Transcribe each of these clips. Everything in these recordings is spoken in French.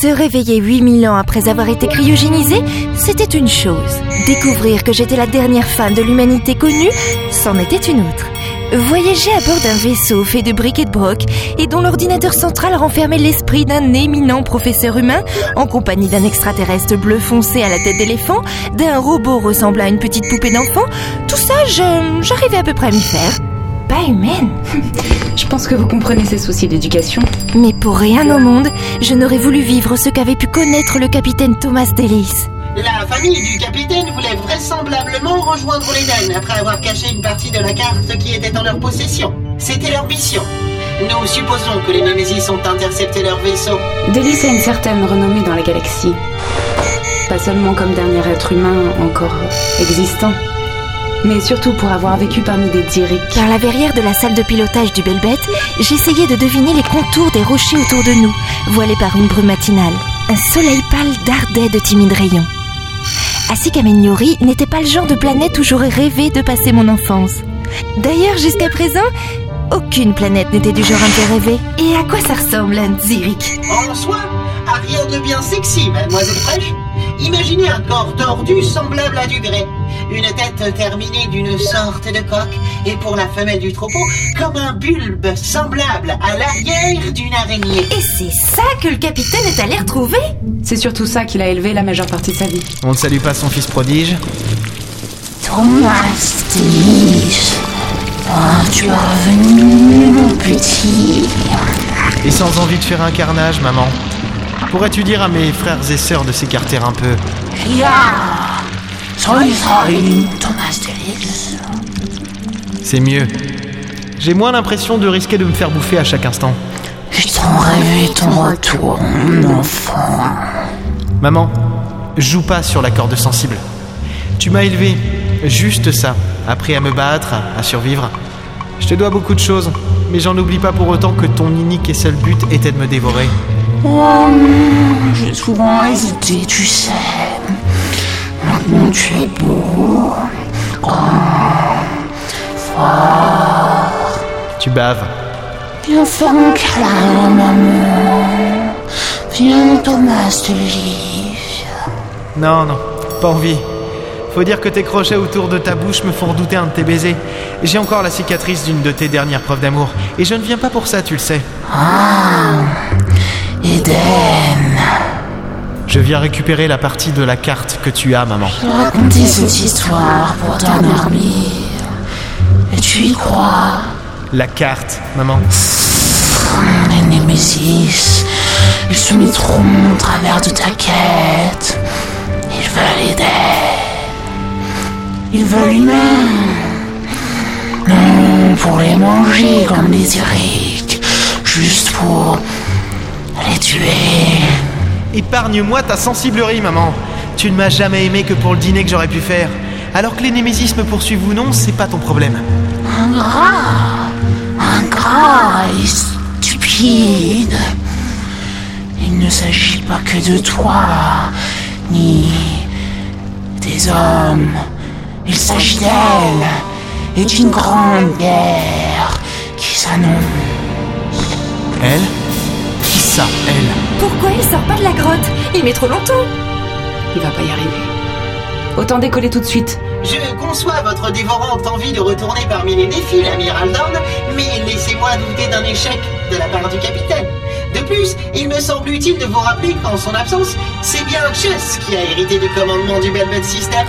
Se réveiller 8000 ans après avoir été cryogénisé, c'était une chose. Découvrir que j'étais la dernière femme de l'humanité connue, c'en était une autre. Voyager à bord d'un vaisseau fait de briques et de broc et dont l'ordinateur central renfermait l'esprit d'un éminent professeur humain en compagnie d'un extraterrestre bleu foncé à la tête d'éléphant, d'un robot ressemblant à une petite poupée d'enfant, tout ça, j'arrivais à peu près à m'y faire. Pas humaine. Je pense que vous comprenez ces soucis d'éducation. Mais pour rien au monde, je n'aurais voulu vivre ce qu'avait pu connaître le capitaine Thomas Delis. La famille du capitaine voulait vraisemblablement rejoindre l'Éden après avoir caché une partie de la carte qui était en leur possession. C'était leur mission. Nous supposons que les Némésis ont intercepté leur vaisseau. Delis a une certaine renommée dans la galaxie. Pas seulement comme dernier être humain encore existant, mais surtout pour avoir vécu parmi des Dyriques. Par la verrière de la salle de pilotage du Belle-Bête, j'essayais de deviner les contours des rochers autour de nous, voilés par une brume matinale. Un soleil pâle dardait de timides rayons. Asikamenyori n'était pas le genre de planète où j'aurais rêvé de passer mon enfance. D'ailleurs, jusqu'à présent, aucune planète n'était du genre à me faire rêver. Et à quoi ça ressemble un Zyrik En soi, à rien de bien sexy, mademoiselle Fraîche. Imaginez un corps tordu semblable à du grès. Une tête terminée d'une sorte de coque, et pour la femelle du troupeau, comme un bulbe semblable à l'arrière d'une araignée. Et c'est ça que le capitaine est allé retrouver C'est surtout ça qu'il a élevé la majeure partie de sa vie. On ne salue pas son fils prodige Thomas Delis. Oh, tu es revenu, mon petit. Et sans envie de faire un carnage, maman. Pourrais-tu dire à mes frères et sœurs de s'écarter un peu? C'est mieux. J'ai moins l'impression de risquer de me faire bouffer à chaque instant. J'ai tant rêvé ton retour, mon enfant. Maman, joue pas sur la corde sensible. Tu m'as élevé, juste ça, appris à me battre, à survivre. Je te dois beaucoup de choses, mais j'en oublie pas pour autant que ton unique et seul but était de me dévorer. Oh, j'ai souvent hésité, tu sais. Tu es beau, grand, fort. Tu baves. Viens faire un câlin, maman. Viens, Thomas Delis. Non, non, pas envie. Faut dire que tes crochets autour de ta bouche me font douter un de tes baisers. J'ai encore la cicatrice d'une de tes dernières preuves d'amour. Et je ne viens pas pour ça, tu le sais. Ah, Eden. Je viens récupérer la partie de la carte que tu as, maman. Je vais raconter cette histoire pour t'endormir. Et tu y crois? La carte, maman. Les Némésis, ils se mettront au travers de ta quête. Ils veulent aider. Ils veulent humains. Non, pour les manger comme les Iriques. Juste pour les tuer. Épargne-moi ta sensiblerie, maman. Tu ne m'as jamais aimé que pour le dîner que j'aurais pu faire. Alors que les Némésis me poursuivent ou non, c'est pas ton problème. Ingrat, ingrat et stupide. Il ne s'agit pas que de toi, ni des hommes. Il s'agit d'elle et d'une grande guerre qui s'annonce. Elle? Ça, elle Pourquoi il sort pas de la grotte? Il met trop longtemps Il va pas y arriver. Autant décoller tout de suite. Je conçois votre dévorante envie de retourner parmi les défis, l'amiral Dorn, mais laissez-moi douter d'un échec de la part du capitaine. De plus, il me semble utile de vous rappeler qu'en son absence, c'est bien Chess qui a hérité du commandement du Belbet System.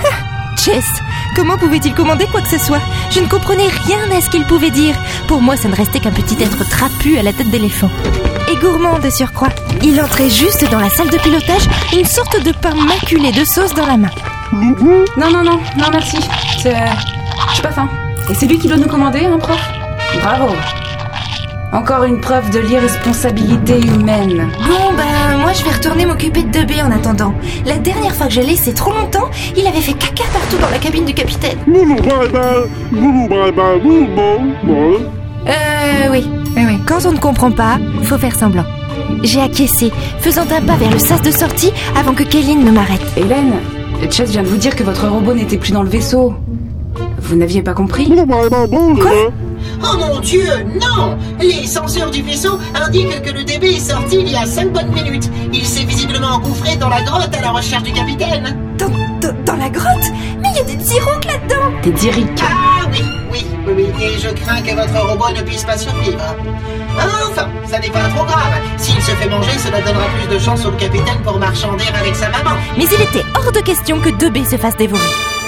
Chess, comment pouvait-il commander quoi que ce soit? Je ne comprenais rien à ce qu'il pouvait dire. Pour moi, ça ne restait qu'un petit être trapu à la tête d'éléphant. Et gourmand de surcroît. Il entrait juste dans la salle de pilotage, une sorte de pain maculé de sauce dans la main. Non, non, non, non, merci. C'est. J'ai pas faim. Et c'est lui qui doit nous commander, hein, prof? Bravo. Encore une preuve de l'irresponsabilité humaine. Bon, ben, moi je vais retourner m'occuper de 2B en attendant. La dernière fois que je l'ai, c'est trop longtemps, il avait fait caca partout dans la cabine du capitaine. Euh, oui, oui, oui. Quand on ne comprend pas, faut faire semblant. J'ai acquiescé, faisant un pas vers le sas de sortie avant que Kéline ne m'arrête. Hélène, Chess vient de vous dire que votre robot n'était plus dans le vaisseau. Vous n'aviez pas compris Quoi Oh mon Dieu, non Les censeurs du vaisseau indiquent que le DB est sorti il y a 5 bonnes minutes. Il s'est visiblement engouffré dans la grotte à la recherche du capitaine. Dans, dans- dans la grotte Mais il y a des Tsirouk là-dedans. Ah et je crains que votre robot ne puisse pas survivre. Enfin, ça n'est pas trop grave. S'il se fait manger, cela donnera plus de chance au capitaine pour marchander avec sa maman. Mais il était hors de question que 2B se fasse dévorer.